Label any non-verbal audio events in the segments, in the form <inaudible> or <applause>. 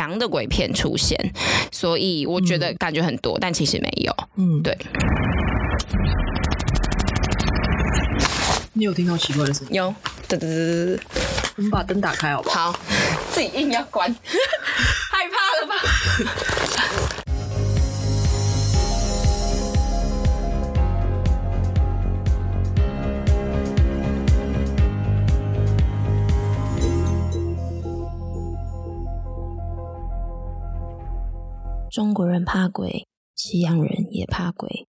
强的鬼片出现，所以我觉得感觉很多，嗯、但其实没有。嗯，对。你有听到奇怪的声音？有，对对对对对。我们把灯打开好不好？好，自己硬要关，<laughs> 害怕了吧？中国人怕鬼，西洋人也怕鬼。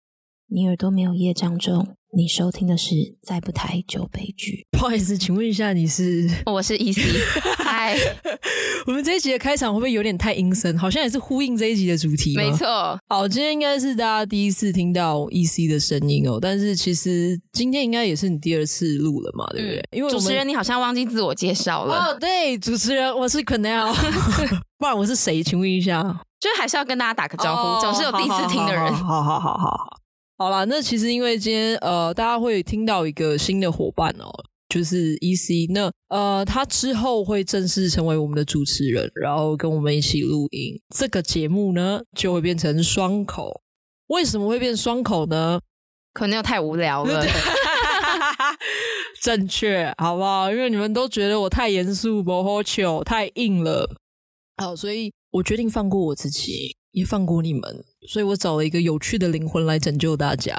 你耳朵没有业障重，你收听的是《再不抬就悲剧》。<laughs> 不好意思，请问一下，你是？我是 EC。<laughs> 嗨，我们这一集的开场会不会有点太阴森？好像也是呼应这一集的主题。没错。好，今天应该是大家第一次听到 EC 的声音哦，但是其实今天应该也是你第二次录了嘛，对不对？嗯、因为主持人你好像忘记自我介绍了。哦，对，主持人我是 Canal，<laughs> 不然我是谁？请问一下。就还是要跟大家打个招呼，哦、总是有第一次听的人。好好好好好，好啦，那其实因为今天呃，大家会听到一个新的伙伴哦，就是 EC。那呃，他之后会正式成为我们的主持人，然后跟我们一起录音。这个节目呢，就会变成双口。为什么会变双口呢？可能又太无聊了。正确，好不好？因为你们都觉得我太严肃、不好笑、太硬了。好，所以。我决定放过我自己，也放过你们，所以我找了一个有趣的灵魂来拯救大家。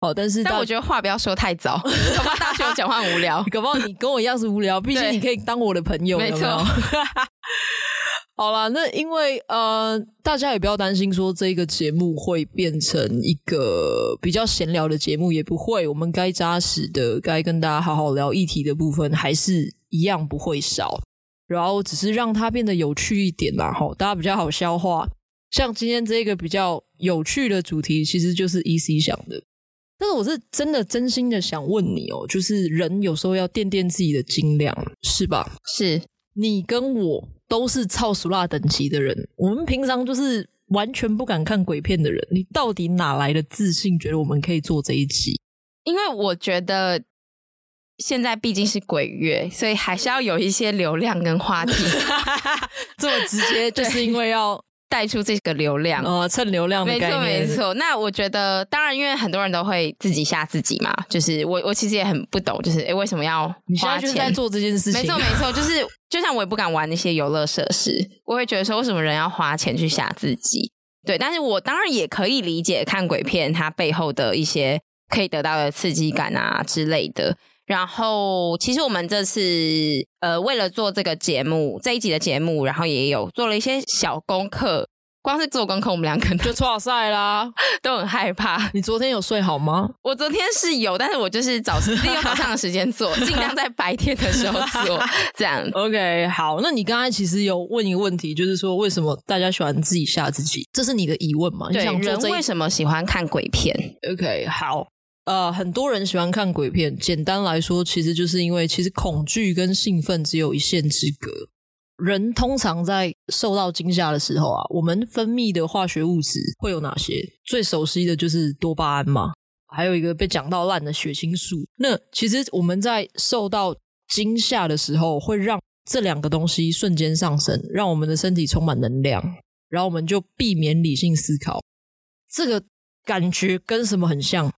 好，但是但我觉得话不要说太早，<laughs> 恐怕大家觉得我讲话很无聊。<laughs> 搞不好你跟我一样是无聊，毕竟你可以当我的朋友，没错。<laughs> 好啦，那因为呃，大家也不要担心说这个节目会变成一个比较闲聊的节目，也不会。我们该扎实的，该跟大家好好聊议题的部分，还是一样不会少。然后只是让它变得有趣一点啦，吼，大家比较好消化。像今天这个比较有趣的主题，其实就是 EC 想的。但是我是真的真心的想问你哦，就是人有时候要掂掂自己的斤两，是吧？是你跟我都是超俗辣等级的人，我们平常就是完全不敢看鬼片的人，你到底哪来的自信，觉得我们可以做这一集？因为我觉得。现在毕竟是鬼月，所以还是要有一些流量跟话题。<laughs> 这么直接，就是因为要带出这个流量，呃，蹭流量的概念。没错，没错。那我觉得，当然，因为很多人都会自己吓自己嘛。就是我，我其实也很不懂，就是诶为什么要花钱？在做这件事情。没错，没错。就是就像我也不敢玩那些游乐设施，我会觉得说，为什么人要花钱去吓自己？对，但是我当然也可以理解看鬼片它背后的一些可以得到的刺激感啊之类的。然后，其实我们这次呃，为了做这个节目这一集的节目，然后也有做了一些小功课。光是做功课，我们两个就剉赛啦，<laughs> 都很害怕。你昨天有睡好吗？我昨天是有，但是我就是早利用早上的时间做，尽量在白天的时候做。<laughs> 这样，OK，好。那你刚才其实有问一个问题，就是说为什么大家喜欢自己吓自己？这是你的疑问吗？对，你想人为什么喜欢看鬼片？OK，好。呃，很多人喜欢看鬼片。简单来说，其实就是因为其实恐惧跟兴奋只有一线之隔。人通常在受到惊吓的时候啊，我们分泌的化学物质会有哪些？最熟悉的就是多巴胺嘛，还有一个被讲到烂的血清素。那其实我们在受到惊吓的时候，会让这两个东西瞬间上升，让我们的身体充满能量，然后我们就避免理性思考。这个感觉跟什么很像？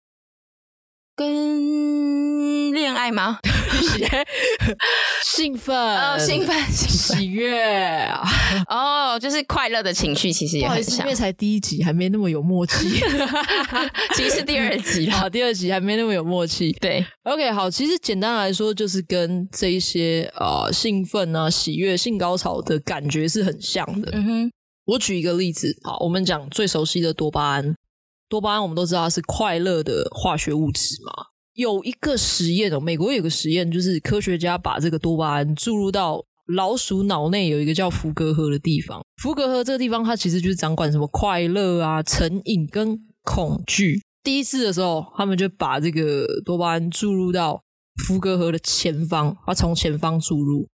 跟恋爱吗？兴奋、哦，兴奋，喜悦哦，就是快乐的情绪，其实也很像。因为才第一集，还没那么有默契。<laughs> 其实是第二集，好，第二集还没那么有默契。对，OK，好，其实简单来说，就是跟这一些呃兴奋啊、喜悦、性高潮的感觉是很像的。嗯哼，我举一个例子，好，我们讲最熟悉的多巴胺。多巴胺我们都知道它是快乐的化学物质嘛。有一个实验哦，美国有个实验，就是科学家把这个多巴胺注入到老鼠脑内，有一个叫福格核的地方。福格核这个地方，它其实就是掌管什么快乐啊、成瘾跟恐惧。第一次的时候，他们就把这个多巴胺注入到福格核的前方，它从前方注入，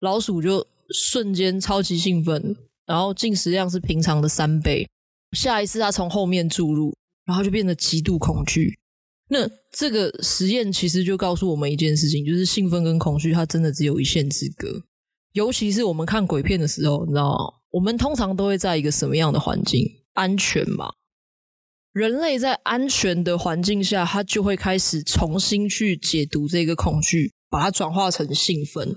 老鼠就瞬间超级兴奋，然后进食量是平常的三倍。下一次他从后面注入，然后就变得极度恐惧。那这个实验其实就告诉我们一件事情，就是兴奋跟恐惧它真的只有一线之隔。尤其是我们看鬼片的时候，你知道吗？我们通常都会在一个什么样的环境？安全嘛。人类在安全的环境下，他就会开始重新去解读这个恐惧，把它转化成兴奋。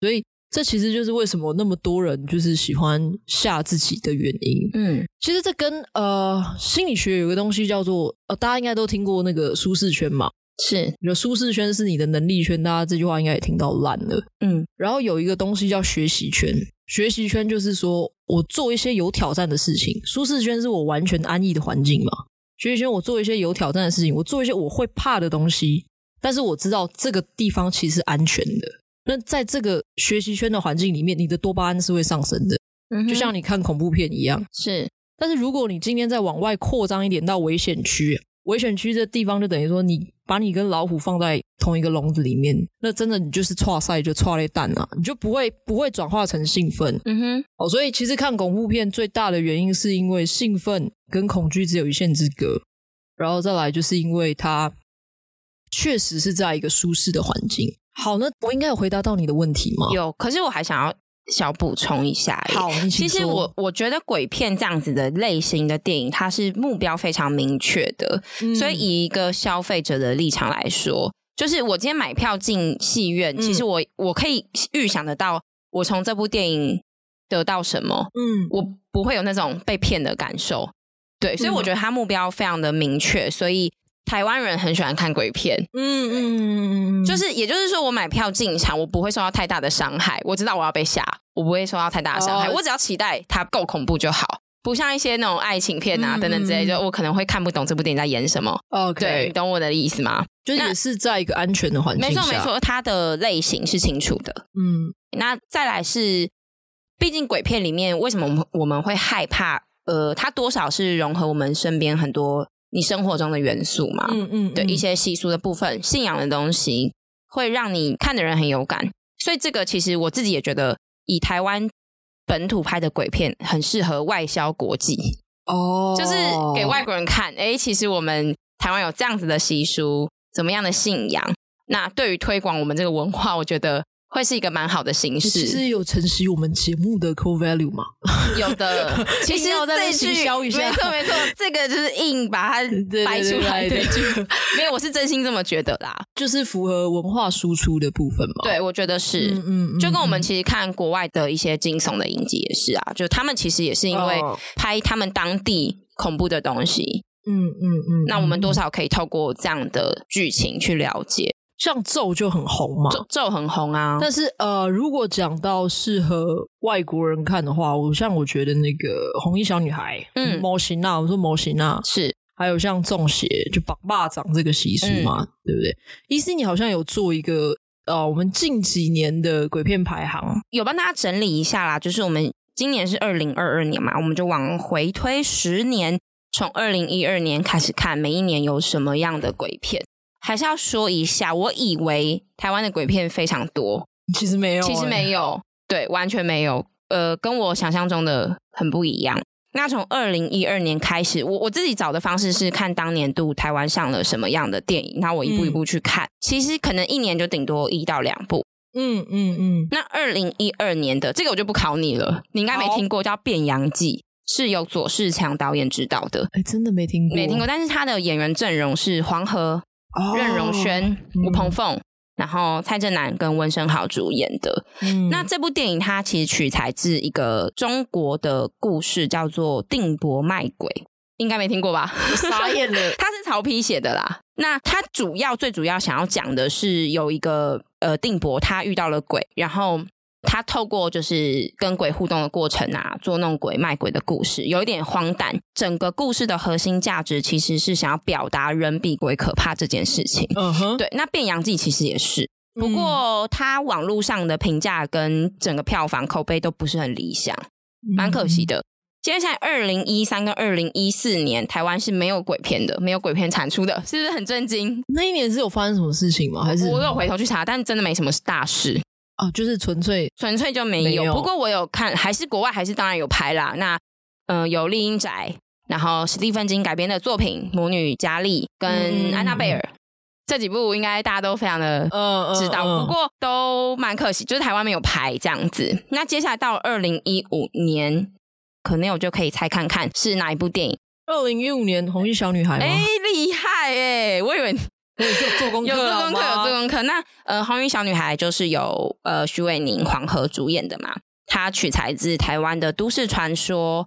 所以，这其实就是为什么那么多人就是喜欢吓自己的原因。嗯，其实这跟呃心理学有个东西叫做呃，大家应该都听过那个舒适圈嘛。是，你的舒适圈是你的能力圈，大家这句话应该也听到烂了。嗯，然后有一个东西叫学习圈。学习圈就是说我做一些有挑战的事情，舒适圈是我完全安逸的环境嘛。学习圈我做一些有挑战的事情，我做一些我会怕的东西，但是我知道这个地方其实安全的。那在这个学习圈的环境里面，你的多巴胺是会上升的，嗯，就像你看恐怖片一样。是，但是如果你今天再往外扩张一点到危险区，危险区这地方就等于说你。把你跟老虎放在同一个笼子里面，那真的你就是挫赛就挫了蛋了，你就不会不会转化成兴奋。嗯哼，哦，所以其实看恐怖片最大的原因是因为兴奋跟恐惧只有一线之隔，然后再来就是因为它确实是在一个舒适的环境。好，那我应该有回答到你的问题吗？有，可是我还想要。小补充一下，好，其实我我觉得鬼片这样子的类型的电影，它是目标非常明确的，嗯、所以以一个消费者的立场来说，就是我今天买票进戏院，嗯、其实我我可以预想得到，我从这部电影得到什么，嗯，我不会有那种被骗的感受，对，所以我觉得它目标非常的明确，所以。台湾人很喜欢看鬼片，嗯嗯就是也就是说，我买票进场，我不会受到太大的伤害。我知道我要被吓，我不会受到太大的伤害。哦、我只要期待它够恐怖就好，不像一些那种爱情片啊、嗯、等等之类，就我可能会看不懂这部电影在演什么。OK，对，你懂我的意思吗？就也是在一个安全的环境下，没错没错，它的类型是清楚的。嗯，那再来是，毕竟鬼片里面为什么我们我们会害怕？呃，它多少是融合我们身边很多。你生活中的元素嘛，嗯嗯，对，一些习俗的部分、信仰的东西，会让你看的人很有感。所以这个其实我自己也觉得，以台湾本土拍的鬼片很适合外销国际哦，就是给外国人看。诶，其实我们台湾有这样子的习俗，怎么样的信仰？那对于推广我们这个文化，我觉得。会是一个蛮好的形式。其实有承袭我们节目的 core value 吗？<laughs> 有的。<laughs> 其实我再行销一下，没错没错，这个就是硬把它 <laughs> 掰出来的句。没有，我是真心这么觉得啦，就是符合文化输出的部分嘛。对，我觉得是。嗯嗯。就跟我们其实看国外的一些惊悚的影集也是啊，就他们其实也是因为拍他们当地恐怖的东西。嗯嗯嗯。那我们多少可以透过这样的剧情去了解。像咒就很红嘛，咒咒很红啊。但是呃，如果讲到适合外国人看的话，我像我觉得那个红衣小女孩，嗯，模型啊，我说模型啊，是，还有像中邪就绑霸掌这个习俗嘛，嗯、对不对？医师，你好像有做一个呃，我们近几年的鬼片排行，有帮大家整理一下啦。就是我们今年是二零二二年嘛，我们就往回推十年，从二零一二年开始看，每一年有什么样的鬼片。还是要说一下，我以为台湾的鬼片非常多，其实没有，其实没有，对，完全没有，呃，跟我想象中的很不一样。那从二零一二年开始，我我自己找的方式是看当年度台湾上了什么样的电影，那我一步一步去看。嗯、其实可能一年就顶多一到两部。嗯嗯嗯。那二零一二年的这个我就不考你了，你应该没听过，叫《变阳记》，是由左世强导演执导的。哎，真的没听过，没听过。但是他的演员阵容是黄河。任容萱、吴鹏凤，然后蔡振南跟温升豪主演的。嗯，那这部电影它其实取材自一个中国的故事，叫做《定伯卖鬼》，应该没听过吧？傻眼了，<laughs> 他是曹丕写的啦。那他主要最主要想要讲的是，有一个呃定伯，他遇到了鬼，然后。他透过就是跟鬼互动的过程啊，捉弄鬼、卖鬼的故事，有一点荒诞。整个故事的核心价值其实是想要表达人比鬼可怕这件事情。嗯哼，对。那《变羊记》其实也是，不过它网络上的评价跟整个票房口碑都不是很理想，蛮可惜的。接下来二零一三跟二零一四年，台湾是没有鬼片的，没有鬼片产出的，是不是很震惊？那一年是有发生什么事情吗？还是我有回头去查，但真的没什么大事。哦，就是纯粹纯粹就没有。没有。不过我有看，还是国外还是当然有拍啦。那嗯、呃，有丽英宅，然后史蒂芬金改编的作品《母女佳丽》跟安娜贝尔，这几部应该大家都非常的知道，嗯嗯嗯、不过都蛮可惜，就是台湾没有拍这样子。那接下来到二零一五年，可能我就可以猜看看是哪一部电影。二零一五年《红衣小女孩》哎，厉害哎！我以为我 <laughs> 有做功课，有做功课，有做功课。那呃，《红衣小女孩》就是由呃徐伟宁、黄河主演的嘛，它取材自台湾的都市传说，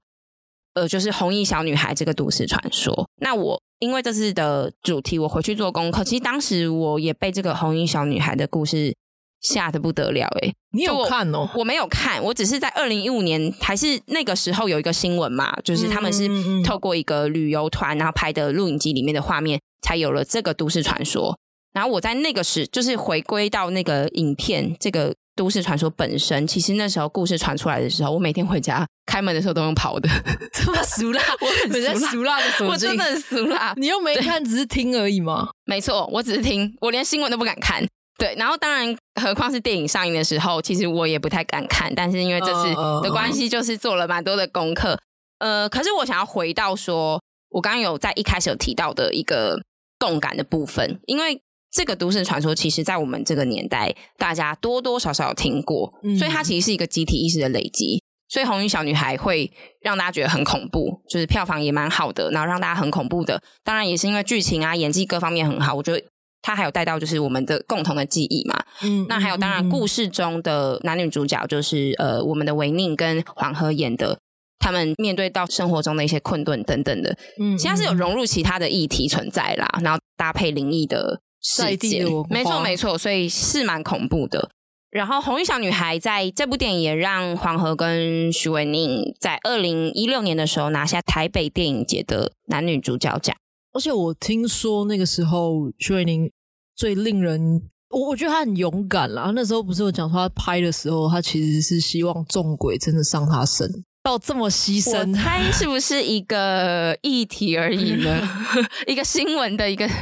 呃，就是红衣小女孩这个都市传说。那我。因为这次的主题，我回去做功课。其实当时我也被这个红衣小女孩的故事吓得不得了。诶，你有看哦？我没有看，我只是在二零一五年还是那个时候有一个新闻嘛，就是他们是透过一个旅游团然后拍的录影机里面的画面，才有了这个都市传说。然后我在那个时，就是回归到那个影片这个。都市传说本身，其实那时候故事传出来的时候，我每天回家开门的时候都用跑的，<laughs> 这么俗辣，<laughs> 我很俗辣的，我真的很俗辣。<laughs> 你又没看，只是听而已吗？没错，我只是听，我连新闻都不敢看。对，然后当然，何况是电影上映的时候，其实我也不太敢看。但是因为这次的关系，就是做了蛮多的功课。呃，可是我想要回到说，我刚刚有在一开始有提到的一个共感的部分，因为。这个都市传说，其实，在我们这个年代，大家多多少少有听过，嗯、所以它其实是一个集体意识的累积。所以《红衣小女孩》会让大家觉得很恐怖，就是票房也蛮好的，然后让大家很恐怖的。当然，也是因为剧情啊、演技各方面很好。我觉得它还有带到就是我们的共同的记忆嘛。嗯，那还有，当然故事中的男女主角就是呃，我们的维宁跟黄河演的，他们面对到生活中的一些困顿等等的。嗯，其实是有融入其他的议题存在啦，然后搭配灵异的。在地的没错没错，所以是蛮恐怖的。然后《红衣小女孩》在这部电影也让黄河跟徐伟宁在二零一六年的时候拿下台北电影节的男女主角奖。而且我听说那个时候徐伟宁最令人，我我觉得他很勇敢啦。那时候不是有讲说他拍的时候，他其实是希望重鬼真的上他身，到这么牺牲，我猜是不是一个议题而已呢？<laughs> 一个新闻的一个。<laughs>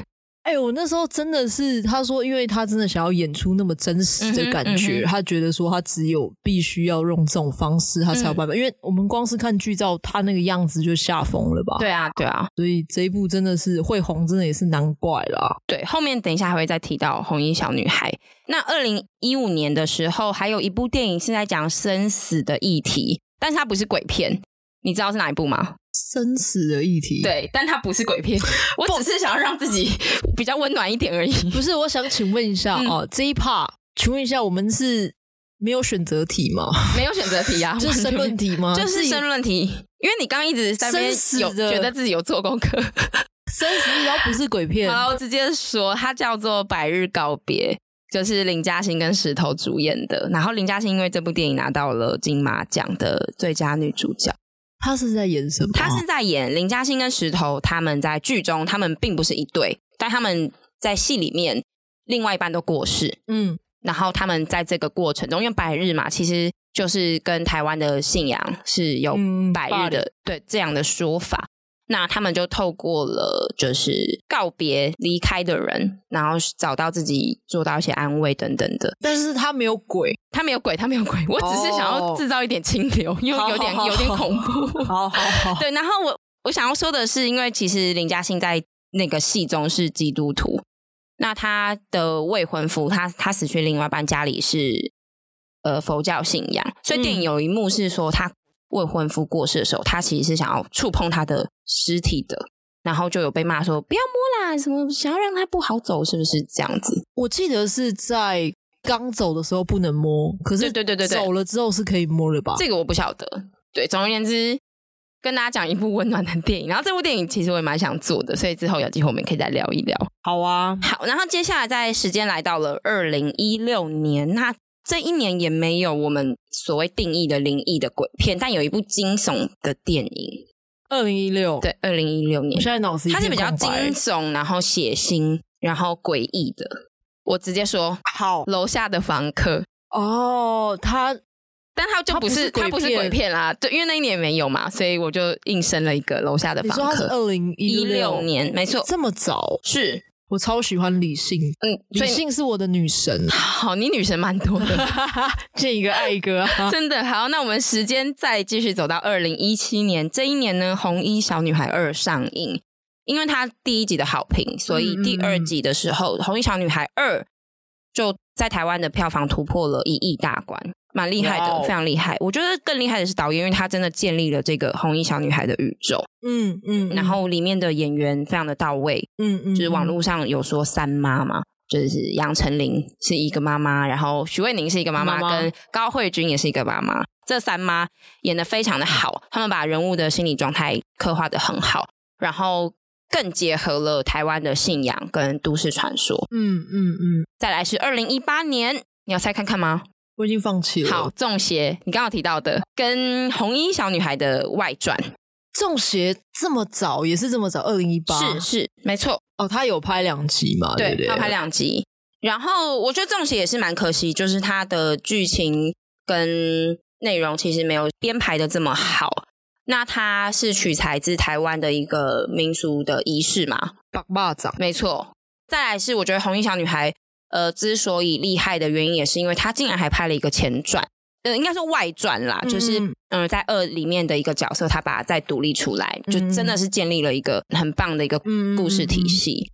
哎、欸，我那时候真的是，他说，因为他真的想要演出那么真实的感觉，嗯嗯、他觉得说他只有必须要用这种方式，他才有办法。嗯、因为我们光是看剧照，他那个样子就吓疯了吧？对啊，对啊，所以这一部真的是会红，真的也是难怪啦。对，后面等一下还会再提到红衣小女孩。那二零一五年的时候，还有一部电影是在讲生死的议题，但是它不是鬼片，你知道是哪一部吗？生死的议题，对，但它不是鬼片。<laughs> 我只是想要让自己 <laughs> 比较温暖一点而已。不是，我想请问一下、嗯、哦，这一 part，请问一下，我们是没有选择题吗？没有选择题啊，<laughs> 就是申论题吗？就是申论题。因为你刚刚一直在那边有觉得自己有做功课，生死然后不是鬼片。好，我直接说，它叫做《百日告别》，就是林嘉欣跟石头主演的。然后林嘉欣因为这部电影拿到了金马奖的最佳女主角。她是在演什么？她是在演林嘉欣跟石头，他们在剧中，他们并不是一对，但他们在戏里面，另外一半都过世。嗯，然后他们在这个过程中，因为百日嘛，其实就是跟台湾的信仰是有百日的，嗯、对这样的说法。那他们就透过了，就是告别离开的人，然后找到自己，做到一些安慰等等的。但是他没有鬼，他没有鬼，他没有鬼。我只是想要制造一点清流，因为有点有点恐怖。好好好。对，然后我我想要说的是，因为其实林嘉欣在那个戏中是基督徒，那他的未婚夫，他他死去另外一半家里是呃佛教信仰，所以电影有一幕是说他。未婚夫过世的时候，他其实是想要触碰他的尸体的，然后就有被骂说不要摸啦，什么想要让他不好走，是不是这样子？我记得是在刚走的时候不能摸，可是对对对对，走了之后是可以摸了吧？这个我不晓得。对，总而言之，跟大家讲一部温暖的电影。然后这部电影其实我也蛮想做的，所以之后有机会我们可以再聊一聊。好啊，好。然后接下来在时间来到了二零一六年，那。这一年也没有我们所谓定义的灵异的鬼片，但有一部惊悚的电影。二零一六，对，二零一六年。我现在脑子。它是比较惊悚，然后血腥，然后诡异的。我直接说，好，楼下的房客。哦，他，但他就不是，他不是鬼片啦。对，因为那一年没有嘛，所以我就硬生了一个楼下的房客。你说他是二零一六年，没错，这么早是。我超喜欢李信，嗯，李信是我的女神。<laughs> 好，你女神蛮多的，<laughs> 见一个爱一个，真的好。那我们时间再继续走到二零一七年，这一年呢，《红衣小女孩二》上映，因为它第一集的好评，所以第二集的时候，嗯嗯嗯《红衣小女孩二》就在台湾的票房突破了一亿大关，蛮厉害的，Wow. 非常厉害。我觉得更厉害的是导演，因为他真的建立了这个红衣小女孩的宇宙。嗯嗯，嗯然后里面的演员非常的到位。嗯嗯，就是网络上有说三妈嘛，就是杨丞琳是一个妈妈，然后徐慧宁是一个妈妈，妈妈跟高慧君也是一个妈妈。这三妈演的非常的好，他们把人物的心理状态刻画的很好，然后。更结合了台湾的信仰跟都市传说。嗯嗯嗯。再来是二零一八年，你要猜看看吗？我已经放弃了。好，中邪，你刚刚提到的跟红衣小女孩的外传，中邪这么早，也是这么早，二零一八，是是没错。哦，他有拍两集嘛？对，对，对，他拍两集。然后我觉得中邪也是蛮可惜，就是他的剧情跟内容其实没有编排的这么好。那它是取材自台湾的一个民俗的仪式嘛？拔蚂蚱，没错。再来是我觉得红衣小女孩，呃，之所以厉害的原因，也是因为他竟然还拍了一个前传，呃，应该说外传啦，嗯、就是嗯、呃，在二里面的一个角色，他把它再独立出来，嗯、就真的是建立了一个很棒的一个故事体系。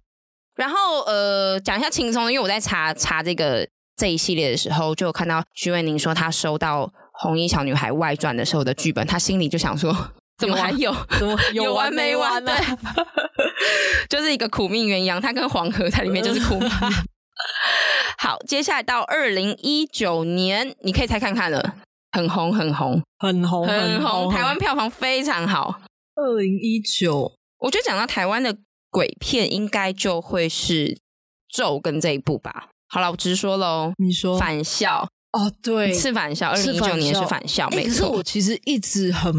嗯、然后呃，讲一下轻松的，因为我在查查这个这一系列的时候，就有看到徐伟宁说他收到。《红衣小女孩外传》的时候的剧本，他心里就想说：怎么还有？怎么有完没完呢？对，<laughs> 就是一个苦命鸳鸯，他跟黄河在里面就是苦命。<laughs> 好，接下来到二零一九年，你可以猜看看了，很红，很红，很红，很红，台湾票房非常好。二零一九，我觉得讲到台湾的鬼片，应该就会是《咒》跟这一部吧。好了，我直说喽，你说返校。哦，对，是返校，二零一九年是返校，没错。可是我其实一直很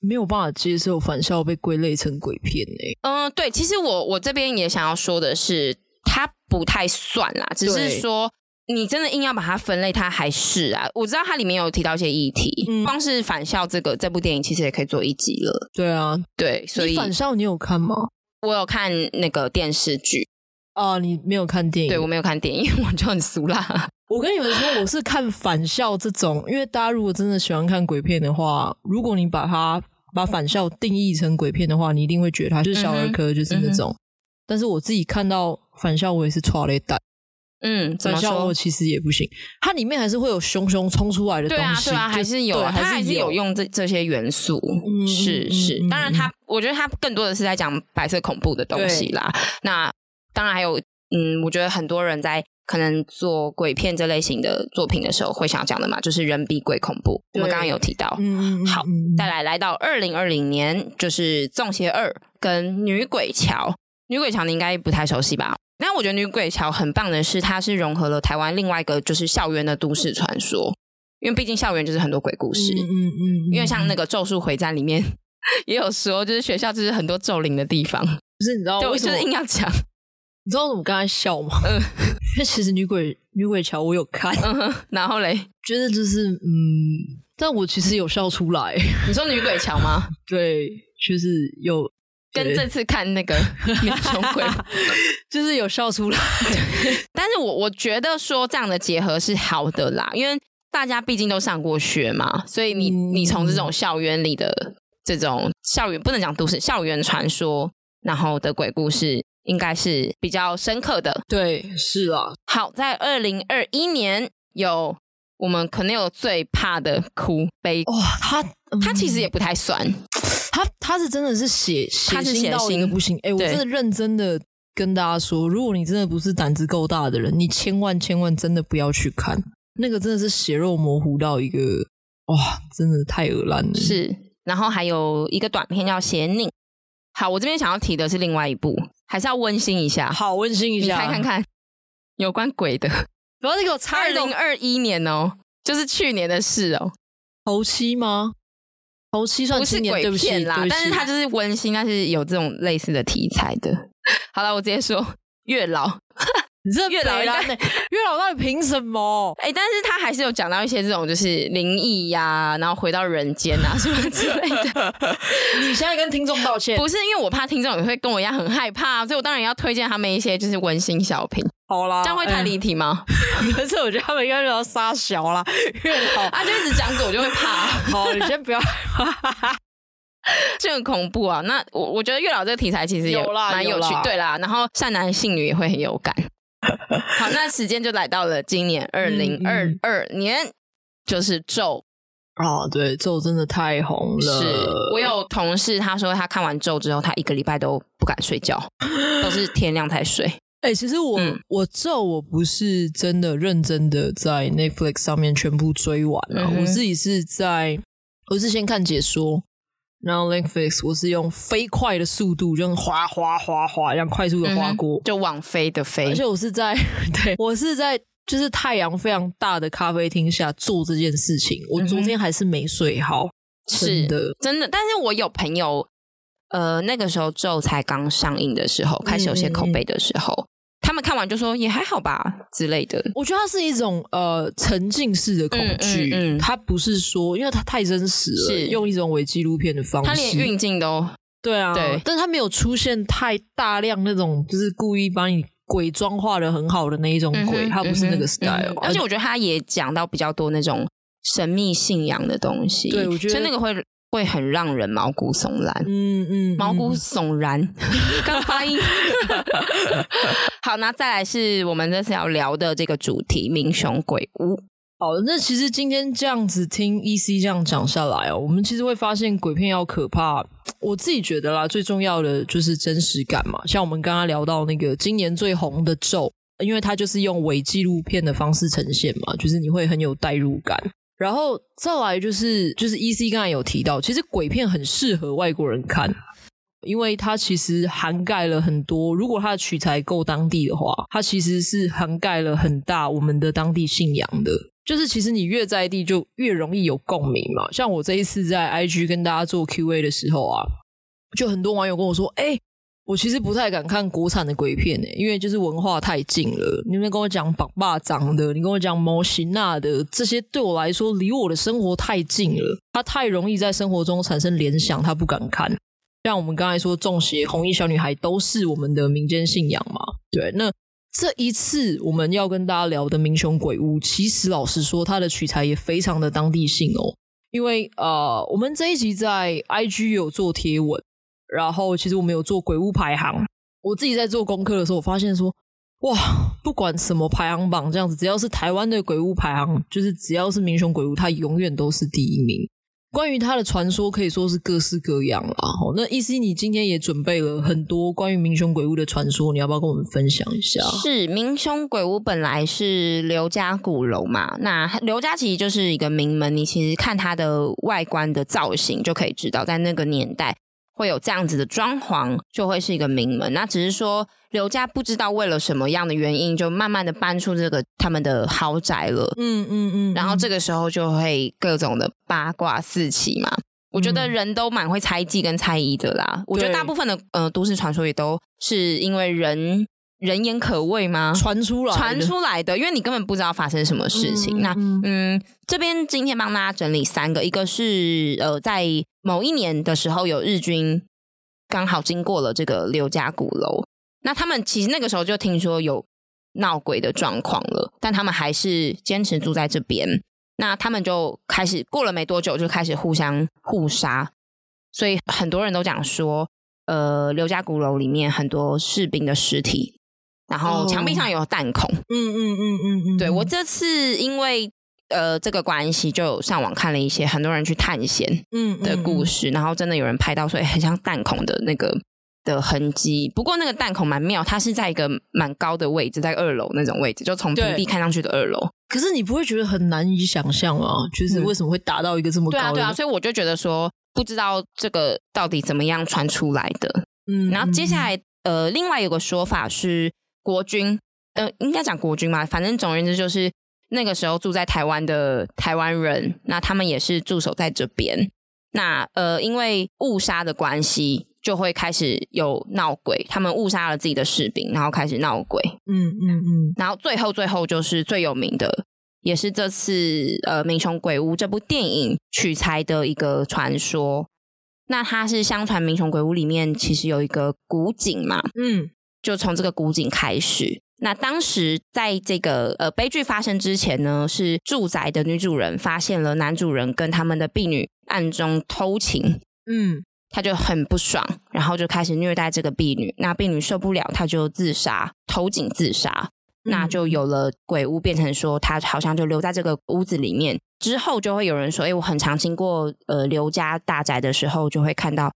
没有办法接受返校被归类成鬼片诶。嗯，对，其实我我这边也想要说的是，它不太算啦，只是说你真的硬要把它分类，它还是啊。我知道它里面有提到一些议题，嗯、光是返校这个这部电影其实也可以做一集了。对啊，对，所以返校你有看吗？我有看那个电视剧。哦，你没有看电影？对，我没有看电影，因 <laughs> 为我就很俗啦。我跟你们说，我是看返校这种，因为大家如果真的喜欢看鬼片的话，如果你把它把返校定义成鬼片的话，你一定会觉得它就是小儿科，就是那种。嗯、但是我自己看到返校，我也是剉咧等。嗯，返校我其实也不行，它里面还是会有熊熊冲出来的东西，对啊，对啊，还是有，它还是有用这这些元素。嗯、是是，当然它，我觉得它更多的是在讲白色恐怖的东西啦。那当然还有，嗯，我觉得很多人在。可能做鬼片这类型的作品的时候，会想要讲的嘛，就是人比鬼恐怖。我们刚刚有提到，嗯嗯，好，再来来到二零二零年，就是《粽邪二》跟《女鬼桥》。《女鬼桥》你应该不太熟悉吧？但我觉得《女鬼桥》很棒的是，它是融合了台湾另外一个就是校园的都市传说，因为毕竟校园就是很多鬼故事，嗯嗯，因为像那个《咒术回战》里面也有说，就是学校就是很多咒灵的地方，不是你知道？就是硬要讲。<laughs> 你知道我刚才笑吗？嗯，<laughs> 因为其实女鬼女鬼桥我有看，嗯，然后嘞，觉得就是嗯，但我其实有笑出来。你说女鬼桥吗？<laughs> 对，就是有跟这次看那个 <laughs> 民雄鬼，<laughs> 就是有笑出来。<laughs> 但是我我觉得说这样的结合是好的啦，因为大家毕竟都上过学嘛，所以你你从这种校园里的这种校园不能讲都市校园传说，然后的鬼故事。应该是比较深刻的，对，是啊。好，在二零二一年有我们可能有最怕的哭悲哇，他他其实也不太算，他他是真的是血血腥到一个不行。哎，我真的认真的跟大家说，如果你真的不是胆子够大的人，你千万千万真的不要去看那个，真的是血肉模糊到一个哇，真的太恶烂了。是，然后还有一个短片叫《邪佞》。好，我这边想要提的是另外一部，还是要温馨一下。好，温馨一下，你猜看看，有关鬼的。不要你给我猜。二零二一年哦，就是去年的事哦。头七吗？头七算今年不是鬼片啦，但是它就是温馨，但是有这种类似的题材的。好了，我直接说，月老。你这月老应该，月老到底凭什么？<laughs> 哎、欸，但是他还是有讲到一些这种就是灵异呀，然后回到人间啊什么之类的。<laughs> 你现在跟听众道歉？不是，因为我怕听众也会跟我一样很害怕，所以我当然要推荐他们一些就是温馨小品。好啦，这样会太离题吗？<laughs> 可是我觉得他们应该就要撒小啦。月老啊，就一直讲鬼我就会怕。好，你先不要害怕。就很恐怖啊。那我我觉得月老这个题材其实也蛮有趣，有啦对啦。然后善男信女也会很有感。<laughs> 好，那时间就来到了今年二零二二年，就是咒啊，对，咒真的太红了。是我有同事他说他看完咒之后，他一个礼拜都不敢睡觉，<laughs> 都是天亮才睡。哎、欸，其实我、嗯、我咒我不是真的认真的在 Netflix 上面全部追完了，嗯、我自己是在我是先看解说。然后 Netflix 我是用飞快的速度，就滑滑滑滑，这样快速的滑过，嗯，就往飞的飞。而且我是在，<laughs> 对，我是在，就是太阳非常大的咖啡厅下做这件事情。我昨天还是没睡好，是的，真的。但是我有朋友，呃，那个时候咒才刚上映的时候，开始有些口碑的时候。们看完就说也还好吧之类的。我觉得它是一种呃沉浸式的恐惧，嗯嗯嗯、它不是说因为它太真实了，是用一种伪纪录片的方式，它连运镜都对啊，对，但它没有出现太大量那种就是故意把你鬼妆化的很好的那一种鬼，嗯、它不是那个 style。而且我觉得它也讲到比较多那种神秘信仰的东西，对我觉得所以那个会。会很让人毛骨悚然，嗯嗯，毛骨悚然，<laughs> 刚发音。<laughs> 好，那再来是我们这次要聊的这个主题——民雄鬼屋。好，那其实今天这样子听 EC 这样讲下来哦，我们其实会发现鬼片要可怕，我自己觉得啦，最重要的就是真实感嘛。像我们刚刚聊到那个今年最红的咒，因为它就是用伪纪录片的方式呈现嘛，就是你会很有代入感。然后再来就是就是 EC 刚才有提到，其实鬼片很适合外国人看，因为它其实涵盖了很多。如果它的取材够当地的话，它其实是涵盖了很大我们的当地信仰的。就是其实你越在地，就越容易有共鸣嘛。像我这一次在 IG 跟大家做 QA 的时候啊，就很多网友跟我说：“哎。”我其实不太敢看国产的鬼片诶，因为就是文化太近了。你们跟我讲绑霸长的，你跟我讲模型那的，这些对我来说离我的生活太近了，它太容易在生活中产生联想，他不敢看。像我们刚才说中邪、红衣小女孩都是我们的民间信仰嘛。对，那这一次我们要跟大家聊的《民雄鬼屋》，其实老实说，它的取材也非常的当地性哦。因为呃，我们这一集在 IG 有做贴文。然后，其实我们有做鬼屋排行。我自己在做功课的时候，我发现说，哇，不管什么排行榜这样子，只要是台湾的鬼屋排行，就是只要是民雄鬼屋，它永远都是第一名。关于它的传说，可以说是各式各样啦。好，那意思你今天也准备了很多关于民雄鬼屋的传说，你要不要跟我们分享一下？是民雄鬼屋本来是刘家鼓楼嘛？那刘家其实就是一个名门，你其实看它的外观的造型就可以知道，在那个年代。会有这样子的装潢，就会是一个名门。那只是说刘家不知道为了什么样的原因，就慢慢的搬出这个他们的豪宅了。嗯嗯嗯。然后这个时候就会各种的八卦四起嘛。我觉得人都蛮会猜忌跟猜疑的啦。我觉得大部分的呃都市传说也都是因为人。人言可畏吗？传出来，传出来的，因为你根本不知道发生什么事情。嗯、那嗯，这边今天帮大家整理三个，一个是呃，在某一年的时候，有日军刚好经过了这个刘家鼓楼，那他们其实那个时候就听说有闹鬼的状况了，但他们还是坚持住在这边。那他们就开始过了没多久，就开始互相互杀，所以很多人都讲说，呃，刘家鼓楼里面很多士兵的尸体。然后墙壁上有弹孔，嗯嗯嗯嗯嗯，对，我这次因为呃这个关系，就上网看了一些很多人去探险嗯的故事，然后真的有人拍到，所以很像弹孔的那个的痕迹。不过那个弹孔蛮妙，它是在一个蛮高的位置，在二楼那种位置，就从平地看上去的二楼。可是你不会觉得很难以想象啊？就是为什么会达到一个这么高的？对啊，对啊，所以我就觉得说，不知道这个到底怎么样传出来的。嗯，然后接下来呃，另外有个说法是。国军，呃，应该讲国军嘛，反正总而言之就是那个时候住在台湾的台湾人，那他们也是驻守在这边。那呃，因为误杀的关系，就会开始有闹鬼，他们误杀了自己的士兵，然后开始闹鬼。嗯嗯嗯。然后最后最后就是最有名的，也是这次呃《民雄鬼屋》这部电影取材的一个传说。那它是相传《民雄鬼屋》里面其实有一个古井嘛，嗯。就从这个古井开始。那当时在这个呃悲剧发生之前呢，是住宅的女主人发现了男主人跟他们的婢女暗中偷情。嗯，他就很不爽，然后就开始虐待这个婢女。那婢女受不了，他就自杀，投井自杀。那就有了鬼屋，变成说他好像就留在这个屋子里面。之后就会有人说：“哎，我很常经过呃刘家大宅的时候，就会看到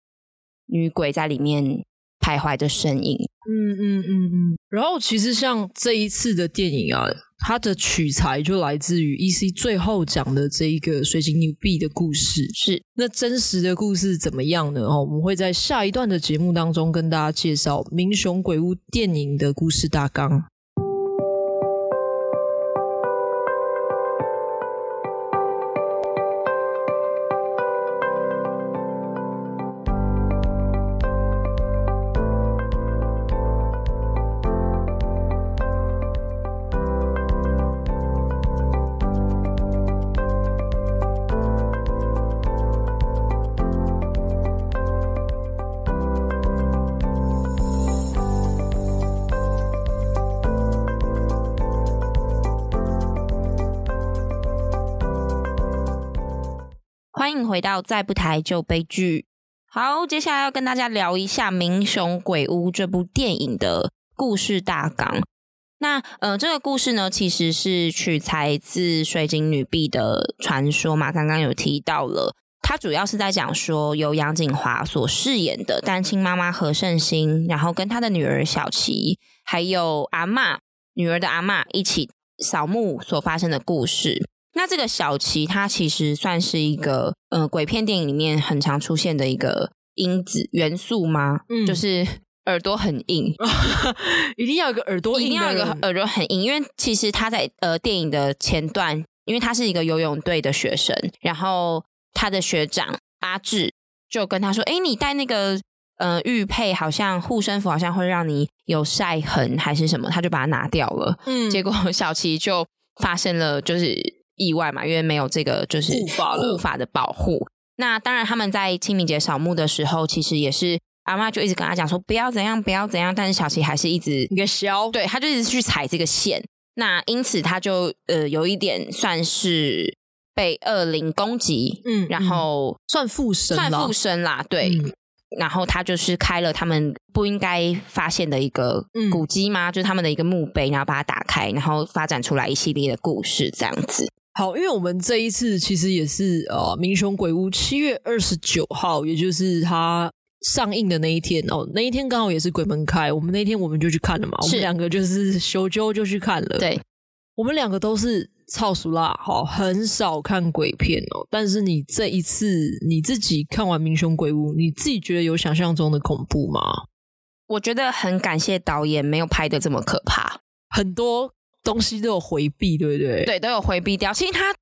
女鬼在里面徘徊的身影。”嗯嗯嗯嗯。然后其实像这一次的电影啊。它的取材就来自于 EC 最后讲的这一个水晶牛币的故事，是那真实的故事怎么样呢？哦，我们会在下一段的节目当中跟大家介绍《民雄鬼屋》电影的故事大纲。回到再不台就悲剧。好，接下来要跟大家聊一下《民雄鬼屋》这部电影的故事大纲。那呃，这个故事呢，其实是取材自水晶女婢的传说嘛。刚刚有提到了，它主要是在讲说，由杨景华所饰演的单亲妈妈何胜心，然后跟她的女儿小琪，还有阿嬷女儿的阿嬷一起扫墓所发生的故事。那这个小琪，他其实算是一个呃鬼片电影里面很常出现的一个因子元素吗？嗯，就是 <laughs> 耳朵很硬，<laughs> 一定要有个耳朵硬，一定要有个耳朵很硬，因为其实他在呃电影的前段，因为他是一个游泳队的学生，然后他的学长阿志就跟他说：“哎，你戴那个呃玉佩，好像护身符，好像会让你有晒痕还是什么？”他就把它拿掉了。嗯，结果小琪就发生了，就是。意外嘛，因为没有这个就是护法护法的保护。那当然，他们在清明节扫墓的时候，其实也是阿妈就一直跟他讲说不要怎样，不要怎样。但是小琪还是一直一个消，对，他就一直去踩这个线。那因此他就呃有一点算是被恶灵攻击，嗯，然后算附身，算附身啦，对。嗯然后他就是开了他们不应该发现的一个古迹吗？嗯、就是他们的一个墓碑，然后把它打开，然后发展出来一系列的故事，这样子。好，因为我们这一次其实也是呃，民雄鬼屋七月二十九号，也就是它上映的那一天哦，那一天刚好也是鬼门开，我们那天我们就去看了嘛，我们两个就是修究就去看了，对，我们两个都是。超俗辣，好，很少看鬼片哦。但是你这一次你自己看完《民雄鬼屋》，你自己觉得有想象中的恐怖吗？我觉得很感谢导演没有拍的这么可怕，很多东西都有回避，对不对？对，都有回避掉。其实他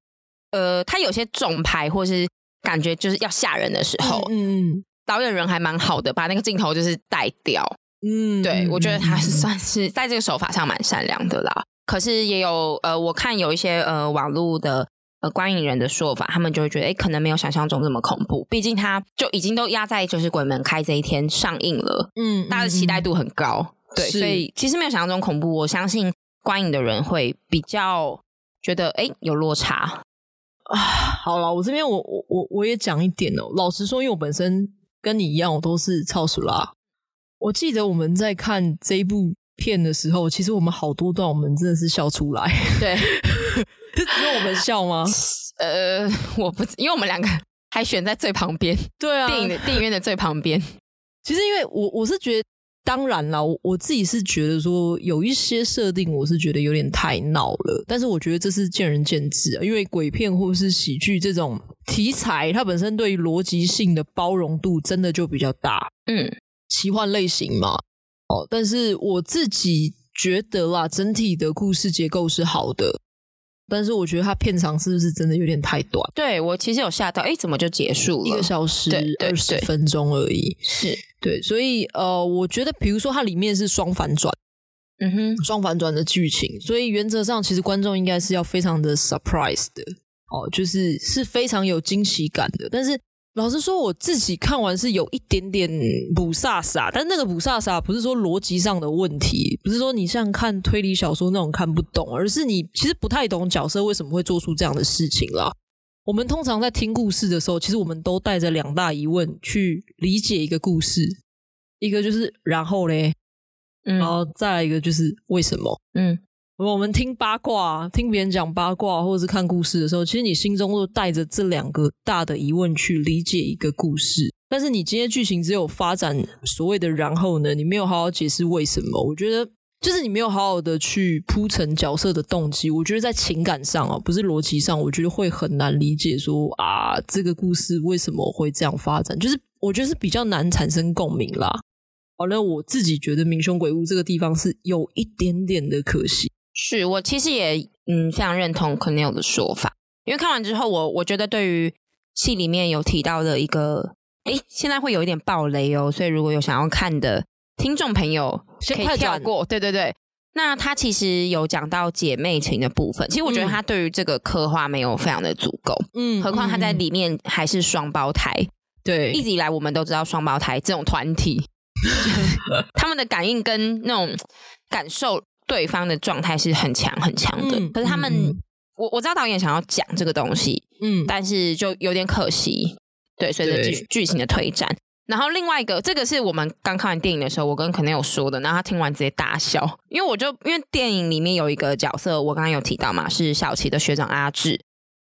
呃，他有些重拍或是感觉就是要吓人的时候，嗯，嗯，导演人还蛮好的，把那个镜头就是带掉。嗯，对，我觉得他是算是在这个手法上蛮善良的啦。可是也有呃，我看有一些呃网络的呃观影人的说法，他们就会觉得，哎，可能没有想象中这么恐怖。毕竟它就已经都压在就是鬼门开这一天上映了，嗯，大家的期待度很高，嗯、对，所以其实没有想象中恐怖。我相信观影的人会比较觉得，哎，有落差啊。好了，我这边我我我我也讲一点哦。老实说，因为我本身跟你一样，我都是超熟啦。我记得我们在看这一部。片的时候，其实我们好多段，我们真的是笑出来。对，<laughs> 是只有我们笑吗？<laughs> 呃，我不，因为我们两个还选在最旁边。对啊，电影的电影院的最旁边。其实，因为我我是觉得，当然了，我我自己是觉得说，有一些设定，我是觉得有点太闹了。但是，我觉得这是见仁见智啊。因为鬼片或是喜剧这种题材，它本身对于逻辑性的包容度真的就比较大。嗯，奇幻类型嘛。哦，但是我自己觉得啦，整体的故事结构是好的，但是我觉得它片长是不是真的有点太短？对，我其实有吓到，哎，怎么就结束了？一个小时二十分钟而已，是对，所以呃，我觉得比如说它里面是双反转，嗯哼，双反转的剧情，所以原则上其实观众应该是要非常的 surprise 的，哦，就是是非常有惊喜感的，但是。老实说，我自己看完是有一点点不煞煞，但那个不煞煞不是说逻辑上的问题，不是说你像看推理小说那种看不懂，而是你其实不太懂角色为什么会做出这样的事情啦。我们通常在听故事的时候，其实我们都带着两大疑问去理解一个故事，一个就是然后嘞，嗯、然后再来一个就是为什么？嗯，我们听八卦，听别人讲八卦，或者是看故事的时候，其实你心中都带着这两个大的疑问去理解一个故事。但是你今天剧情只有发展所谓的然后呢，你没有好好解释为什么？我觉得。就是你没有好好的去铺陈角色的动机，我觉得在情感上啊，不是逻辑上，我觉得会很难理解说啊，这个故事为什么会这样发展，就是我觉得是比较难产生共鸣啦。好，那我自己觉得《民雄鬼屋》这个地方是有一点点的可惜。是我其实也嗯非常认同 Quennel 的说法，因为看完之后，我我觉得对于戏里面有提到的一个，诶，现在会有一点爆雷哦，所以如果有想要看的。听众朋友可以跳过，对对对。那他其实有讲到姐妹情的部分，其实我觉得他对于这个刻画没有非常的足够。嗯，何况他在里面还是双胞胎。对，一直以来我们都知道双胞胎这种团体，<laughs> <laughs> 他们的感应跟那种感受对方的状态是很强很强的。嗯、可是他们，嗯、我我知道导演想要讲这个东西，嗯，但是就有点可惜。对，随着剧剧情的推展。然后另外一个，这个是我们刚看完电影的时候，我跟 Quennel 有说的，然后他听完直接大笑，因为我就因为电影里面有一个角色，我刚刚有提到嘛，是小琪的学长阿志，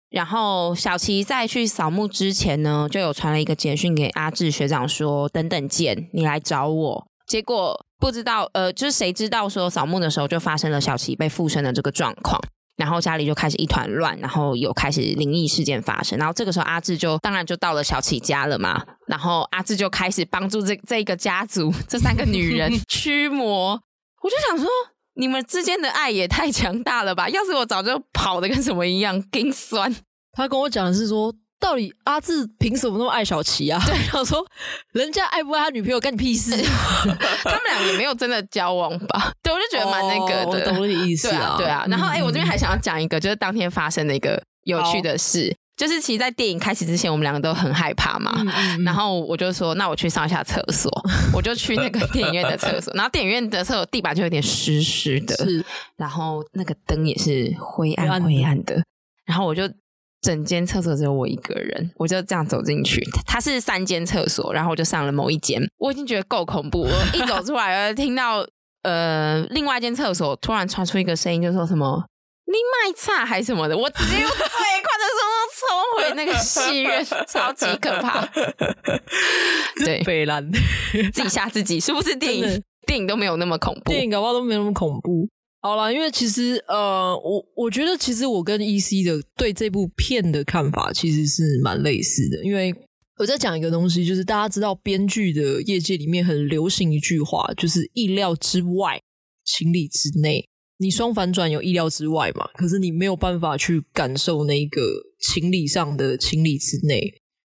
然后小琪在去扫墓之前呢，就有传了一个简讯给阿志学长说，等等见，你来找我。结果不知道，呃，就是谁知道说扫墓的时候就发生了小琪被附身的这个状况。然后家里就开始一团乱，然后有开始灵异事件发生。然后这个时候阿志就当然就到了小琪家了嘛。然后阿志就开始帮助这这一个家族这三个女人 <laughs> 驱魔。我就想说，你们之间的爱也太强大了吧！要是我早就跑的跟什么一样，<laughs> 心酸。他跟我讲的是说。到底阿志凭什么那么爱小琪啊？对，<laughs> 我说人家爱不爱他女朋友，干你屁事？<laughs> 他们俩也没有真的交往吧？对，我就觉得蛮那个的，哦、我懂你意思啊。对啊。然后，哎、欸，我这边还想要讲一个，就是当天发生的一个有趣的事，就是其实，在电影开始之前，我们两个都很害怕嘛。然后我就说，那我去上一下厕所，<laughs> 我就去那个电影院的厕所。然后电影院的厕所地板就有点湿湿的，是。然后那个灯也是灰暗灰暗的。然后我就。整间厕所只有我一个人，我就这样走进去。它是三间厕所，然后我就上了某一间。我已经觉得够恐怖一走出来，我听到呃，另外一间厕所突然传出一个声音，就说什么“你卖差还是什么的”，我直接用最快的速度冲回那个戏院，超级可怕。对，<laughs> 北兰自己吓自己，是不是电影电影都没有那么恐怖？电影搞不好都没有那么恐怖。好啦，因为其实呃，我我觉得其实我跟 EC 的对这部片的看法其实是蛮类似的。因为我在讲一个东西，就是大家知道编剧的业界里面很流行一句话，就是意料之外，情理之内。你双反转有意料之外嘛？可是你没有办法去感受那个情理上的情理之内。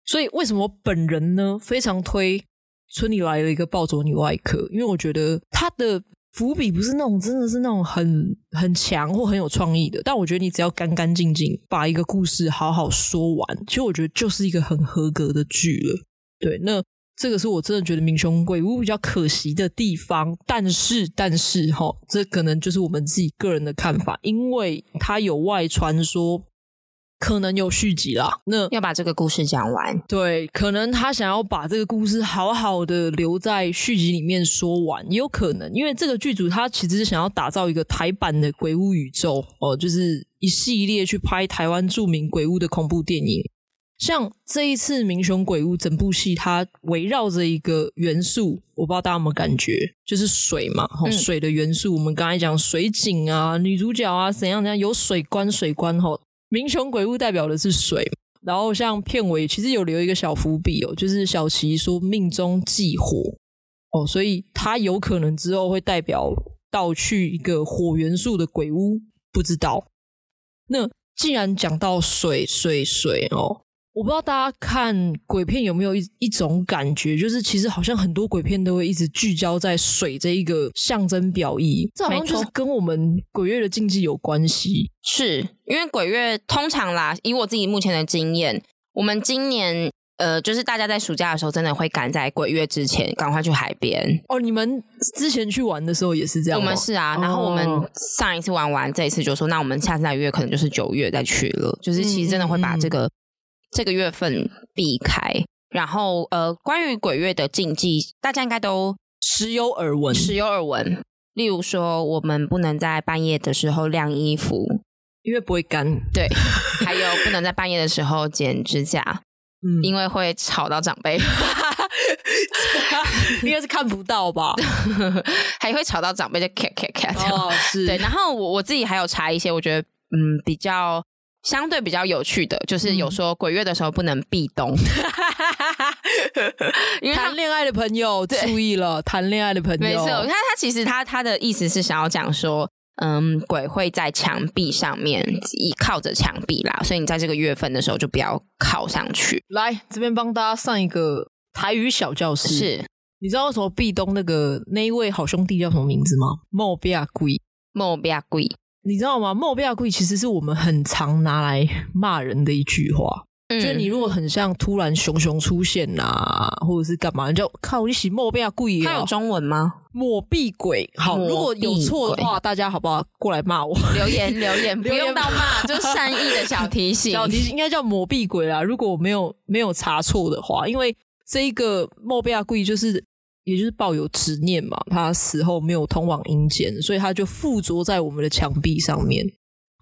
所以为什么本人呢非常推村里来了一个暴走女外科？因为我觉得他的。伏笔不是那种真的是那种很很强或很有创意的，但我觉得你只要干干净净把一个故事好好说完，其实我觉得就是一个很合格的剧了。对，那这个是我真的觉得《民雄鬼屋》比较可惜的地方。但是，但是齁，这可能就是我们自己个人的看法，因为它有外传说。可能有续集啦，那要把这个故事讲完。对，可能他想要把这个故事好好的留在续集里面说完，也有可能，因为这个剧组他其实是想要打造一个台版的鬼屋宇宙哦，就是一系列去拍台湾著名鬼屋的恐怖电影。像这一次《民雄鬼屋》整部戏，它围绕着一个元素，我不知道大家有没有感觉，就是水嘛，哦，水的元素。嗯、我们刚才讲水井啊，女主角啊，怎样怎样，有水关水关吼。民雄鬼屋代表的是水，然后像片尾其实有留一个小伏笔哦，就是小琪说命中忌火哦，所以他有可能之后会代表到去一个火元素的鬼屋，不知道。那既然讲到水水水哦。我不知道大家看鬼片有没有一一种感觉，就是其实好像很多鬼片都会一直聚焦在水这一个象征表意，这好像就是跟我们鬼月的禁忌有关系。是因为鬼月通常啦，以我自己目前的经验，我们今年呃，就是大家在暑假的时候真的会赶在鬼月之前赶快去海边。哦，你们之前去玩的时候也是这样？我们是啊，然后我们上一次玩完，这一次就说，那我们下次再约可能就是九月再去了，就是其实真的会把这个。这个月份避开，然后呃，关于鬼月的禁忌，大家应该都时有耳闻，时有耳闻。例如说，我们不能在半夜的时候晾衣服，因为不会干。对，<laughs> 还有不能在半夜的时候剪指甲，嗯，因为会吵到长辈。<laughs> 应该是看不到吧？<laughs> 还会吵到长辈，就咔咔咔。哦，是。对，然后我我自己还有查一些，我觉得嗯比较相对比较有趣的，就是有说鬼月的时候不能避冬。<laughs> 因为谈恋爱的朋友 <laughs> 注意了，谈恋爱的朋友，没错。他他其实他他的意思是想要讲说，嗯，鬼会在墙壁上面倚靠着墙壁啦，所以你在这个月份的时候就不要靠上去。来这边帮大家上一个台语小教室。是，你知道为什么壁咚那个那一位好兄弟叫什么名字吗？莫比亚贵，莫比亚贵，你知道吗？莫比亚贵其实是我们很常拿来骂人的一句话。就你如果很像突然熊熊出现呐、啊，或者是干嘛，你就靠你洗莫比亚贵。他有中文吗？抹壁鬼。好，如果有错的话，大家好不好过来骂我？留言留言，<laughs> 不用到骂，就善意的小提醒。<laughs> 小提醒应该叫抹壁鬼啦。如果我没有没有查错的话，因为这一个莫比亚贵就是，也就是抱有执念嘛，他死后没有通往阴间，所以他就附着在我们的墙壁上面。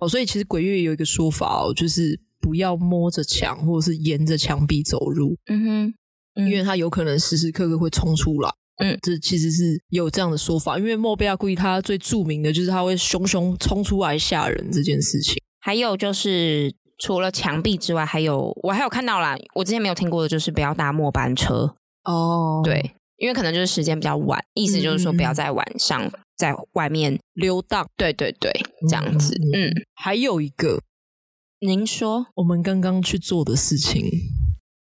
哦，所以其实鬼月有一个说法哦，就是。不要摸着墙，或者是沿着墙壁走路。嗯哼，嗯，因为他有可能时时刻刻会冲出来。嗯，这其实是有这样的说法。因为莫比亚贵他最著名的就是他会熊熊冲出来吓人这件事情。还有就是除了墙壁之外，还有我还有看到啦，我之前没有听过的就是不要搭末班车。哦，对，因为可能就是时间比较晚，意思就是说不要在晚上在外面溜达。对对对，这样子。嗯，嗯，还有一个。您说我们刚刚去做的事情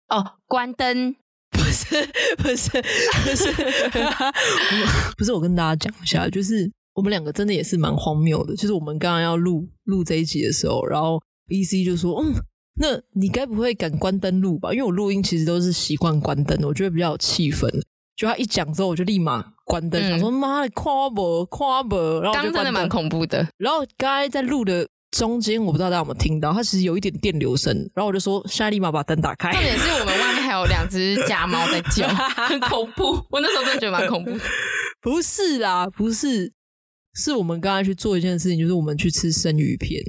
哦，关灯不是不是不是不是，<laughs> 我跟大家讲一下，就是我们两个真的也是蛮荒谬的。就是我们刚刚要录录这一集的时候，然后 EC 就说：“嗯，那你该不会敢关灯录吧？因为我录音其实都是习惯关灯的，我觉得比较有气氛。”就他一讲之后，我就立马关灯，想、嗯、说：“妈的，夸博夸博？”然后刚真的蛮恐怖的。然后刚才在录的。中间我不知道大家有没有听到，它其实有一点电流声，然后我就说现在立马把灯打开。重点是我们外面还有两只家猫在叫，很 <laughs> 恐怖。我那时候真的觉得蛮恐怖的。不是啦，不是，是我们刚才去做一件事情，就是我们去吃生鱼片。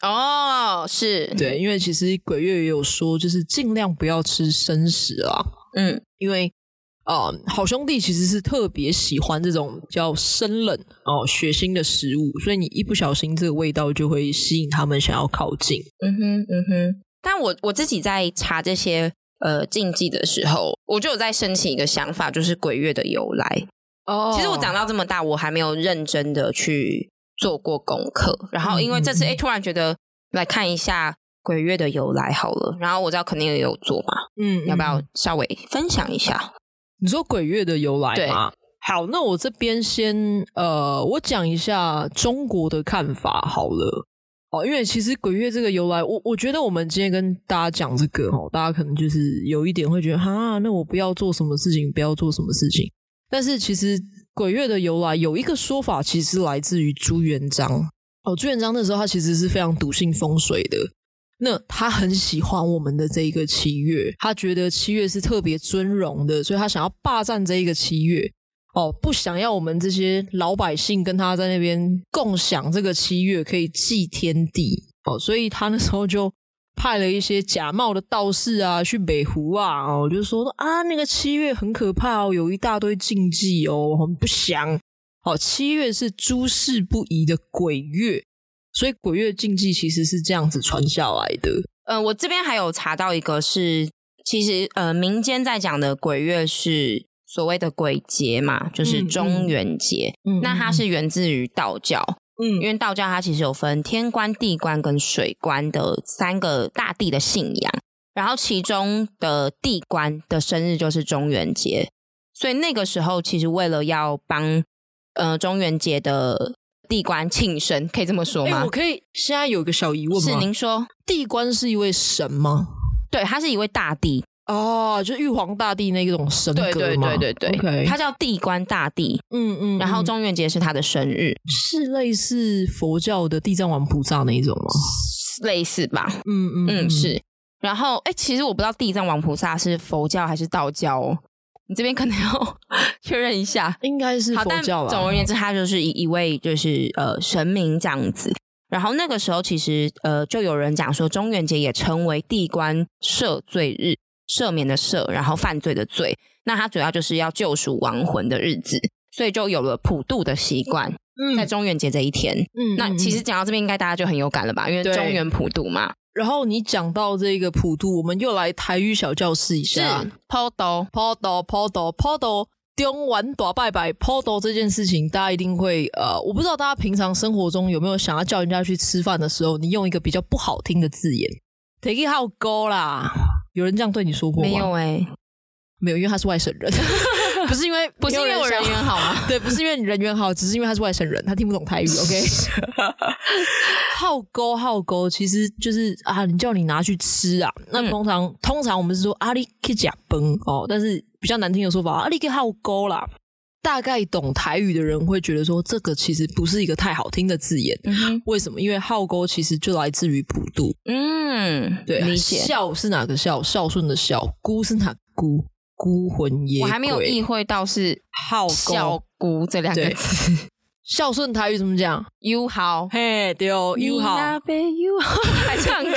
哦，是对，因为其实鬼月也有说，就是尽量不要吃生食啊。嗯，因为。啊、uh，好兄弟其实是特别喜欢这种比较生冷哦、血腥的食物，所以你一不小心，这个味道就会吸引他们想要靠近。嗯哼，嗯哼。但我我自己在查这些呃禁忌的时候，我就有在申请一个想法，就是鬼月的由来。哦、oh，其实我长到这么大，我还没有认真的去做过功课。然后因为这次哎、嗯，突然觉得来看一下鬼月的由来好了。然后我知道肯定也有做嘛，嗯，要不要稍微分享一下？你说鬼月的由来吗？好，那我这边先呃，我讲一下中国的看法好了。哦，因为其实鬼月这个由来，我我觉得我们今天跟大家讲这个哦，大家可能就是有一点会觉得哈，那我不要做什么事情，不要做什么事情。但是其实鬼月的由来有一个说法，其实来自于朱元璋。哦，朱元璋那时候他其实是非常笃信风水的。那他很喜欢我们的这一个七月，他觉得七月是特别尊荣的，所以他想要霸占这一个七月，哦，不想要我们这些老百姓跟他在那边共享这个七月，可以祭天地，哦，所以他那时候就派了一些假冒的道士啊去北湖啊，哦，就说啊，那个七月很可怕哦，有一大堆禁忌哦，很不祥，哦，七月是诸事不宜的鬼月。所以鬼月禁忌其实是这样子传下来的。呃，我这边还有查到一个是，其实呃民间在讲的鬼月是所谓的鬼节嘛，就是中元节。嗯，那它是源自于道教。嗯，因为道教它其实有分天官、地官跟水官的三个大地的信仰，然后其中的地官的生日就是中元节，所以那个时候其实为了要帮呃中元节的。地官庆生，可以这么说吗？欸、我可以现在有个小疑问吗？是您说，地官是一位神吗？对，他是一位大帝哦，就是玉皇大帝那种神格？对对对对对，okay. 他叫地官大帝。嗯嗯，然后中元节是他的生日，是类似佛教的地藏王菩萨那一种吗？类似吧。嗯嗯嗯，是。然后，哎，其实我不知道地藏王菩萨是佛教还是道教哦，你这边可能要 <laughs> 确认一下，应该是佛教吧。总而言之，他就是一一位就是呃神明这样子。然后那个时候，其实呃就有人讲说，中元节也称为地官赦罪日，赦免的赦，然后犯罪的罪。那它主要就是要救赎亡魂的日子，所以就有了普渡的习惯。嗯，在中元节这一天，嗯，那其实讲到这边，应该大家就很有感了吧？因为中元普渡嘛。然后你讲到这个普渡，我们又来台语小教室一下。是，普渡，普渡，普渡，普渡，中元大拜拜，普渡这件事情，大家一定会呃，我不知道大家平常生活中有没有想要叫人家去吃饭的时候，你用一个比较不好听的字眼，take it how go 啦，有人这样对你说过吗？没有哎、欸，没有，因为他是外省人。<laughs> 不是因为不是因为我人缘好吗？<laughs> 对，不是因为你人缘好，只是因为他是外省人，他听不懂台语。OK，<laughs> 好勾好勾，其实就是啊，你叫你拿去吃啊。那通常、嗯、通常我们是说阿里克甲崩哦，但是比较难听的说法，阿里克好勾啦。大概懂台语的人会觉得说，这个其实不是一个太好听的字眼。为什么？因为好勾其实就来自于普渡。嗯，对，理解。孝是哪个孝？孝顺的孝。姑是哪个孤？魂野鬼，我还没有意会到是“好孝姑”这两个字。孝顺台语怎么讲？？You 好，嘿，对哦，友好，还唱歌。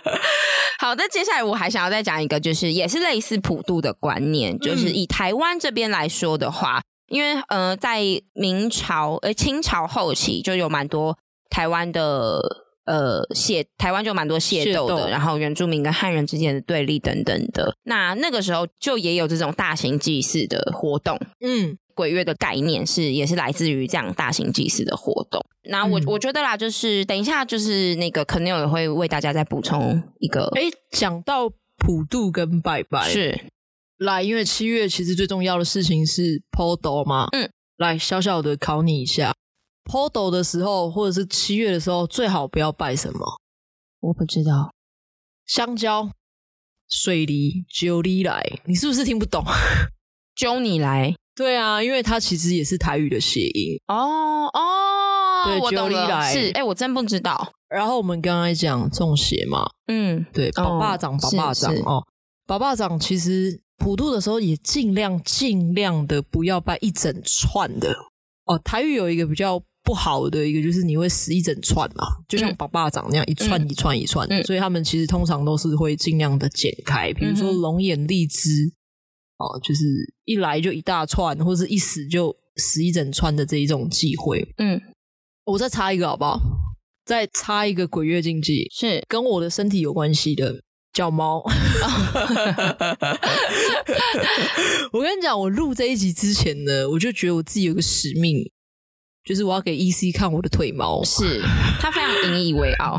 <laughs> 好的，接下来我还想要再讲一个，就是也是类似普渡的观念，嗯、就是以台湾这边来说的话，因为呃，在明朝呃清朝后期就有蛮多台湾的。呃，械台湾就蛮多械斗的，然后原住民跟汉人之间的对立等等的。那那个时候就也有这种大型祭祀的活动。嗯，鬼月的概念是也是来自于这样大型祭祀的活动。那我、嗯、我觉得啦，就是等一下就是那个肯定也会为大家再补充一个。哎，讲到普渡跟拜拜是来，因为七月其实最重要的事情是普渡嘛。嗯，来小小的考你一下。普渡的时候，或者是七月的时候，最好不要拜什么？我不知道。香蕉、水梨、揪你来，你是不是听不懂？揪你来？对啊，因为它其实也是台语的谐音。哦哦，对，我懂了。是，哎，我真不知道。然后我们刚才讲中邪嘛，嗯，对，宝爸掌，宝爸掌哦，宝爸掌其实普渡的时候也尽量尽量的不要拜一整串的哦。台语有一个比较。不好的一个就是你会死一整串嘛，就像宝霸掌那样一串一串一串，嗯、所以他们其实通常都是会尽量的剪开，比如说龙眼荔枝，哦、嗯，就是一来就一大串，或者是一死就死一整串的这一种忌讳。嗯，我再插一个好不好？再插一个鬼月禁忌，是跟我的身体有关系的，叫猫。<laughs> 我跟你讲，我录这一集之前呢，我就觉得我自己有个使命。就是我要给 EC 看我的腿毛，<laughs> 是他非常引以为傲，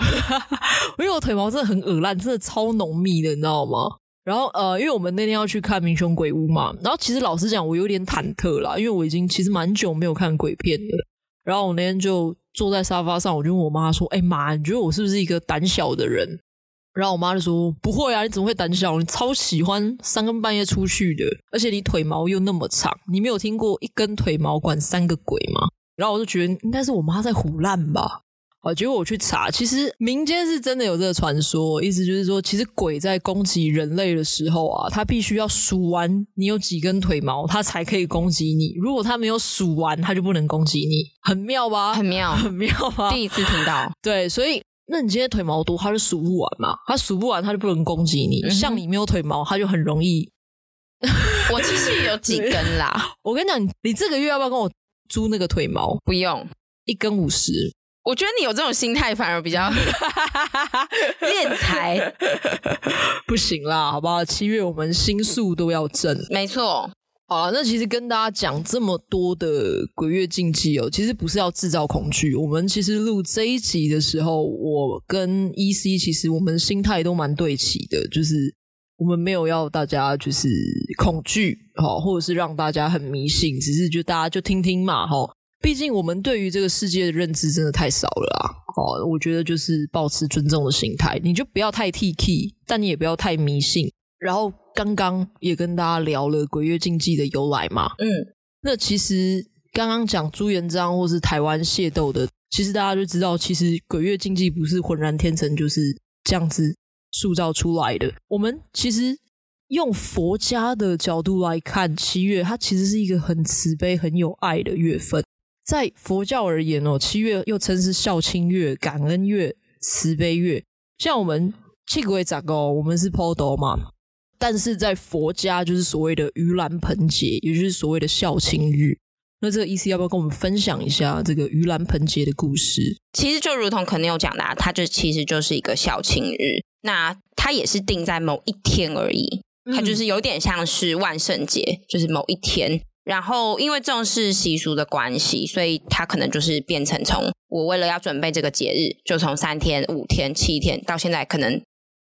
<laughs> 因为我腿毛真的很恶烂，真的超浓密的，你知道吗？然后呃，因为我们那天要去看《民雄鬼屋》嘛，然后其实老实讲，我有点忐忑啦，因为我已经其实蛮久没有看鬼片的。然后我那天就坐在沙发上，我就问我妈说：“哎妈，你觉得我是不是一个胆小的人？”然后我妈就说：“不会啊，你怎么会胆小？你超喜欢三更半夜出去的，而且你腿毛又那么长，你没有听过一根腿毛管三个鬼吗？”然后我就觉得应该是我妈在胡烂吧，啊，结果我去查，其实民间是真的有这个传说，意思就是说，其实鬼在攻击人类的时候啊，他必须要数完你有几根腿毛，他才可以攻击你。如果他没有数完，他就不能攻击你，很妙吧？很妙，<laughs> 很妙吧？第一次听到。对，所以那你今天腿毛多，他就数不完嘛，他数不完，他就不能攻击你。嗯、像你没有腿毛，他就很容易。我其实也有几根啦，<laughs> 我跟你讲，你这个月要不要跟我？租那个腿毛不用，一根五十。我觉得你有这种心态反而比较 <laughs> 练财，不行啦，好不好？七月我们心术都要正，没错。好，那其实跟大家讲这么多的鬼月禁忌哦，其实不是要制造恐惧。我们其实录这一集的时候，我跟 EC 其实我们心态都蛮对齐的，就是。我们没有要大家就是恐惧，哈，或者是让大家很迷信，只是就大家就听听嘛，哈。毕竟我们对于这个世界的认知真的太少了啊，哦，我觉得就是保持尊重的心态，你就不要太 T K，但你也不要太迷信。然后刚刚也跟大家聊了鬼月禁忌的由来嘛，嗯，那其实刚刚讲朱元璋或是台湾械斗的，其实大家就知道，其实鬼月禁忌不是浑然天成就是这样子。塑造出来的。我们其实用佛家的角度来看，七月它其实是一个很慈悲、很有爱的月份。在佛教而言哦，七月又称是孝亲月、感恩月、慈悲月。像我们七鬼咋个，我们是剖斗嘛。但是在佛家就是所谓的盂兰盆节，也就是所谓的孝亲日。那这个意思要不要跟我们分享一下这个盂兰盆节的故事？其实就如同 Kennel 讲的，它就其实就是一个孝亲日。那它也是定在某一天而已，它就是有点像是万圣节，就是某一天。然后因为重视习俗的关系，所以它可能就是变成从我为了要准备这个节日，就从三天、五天、七天，到现在可能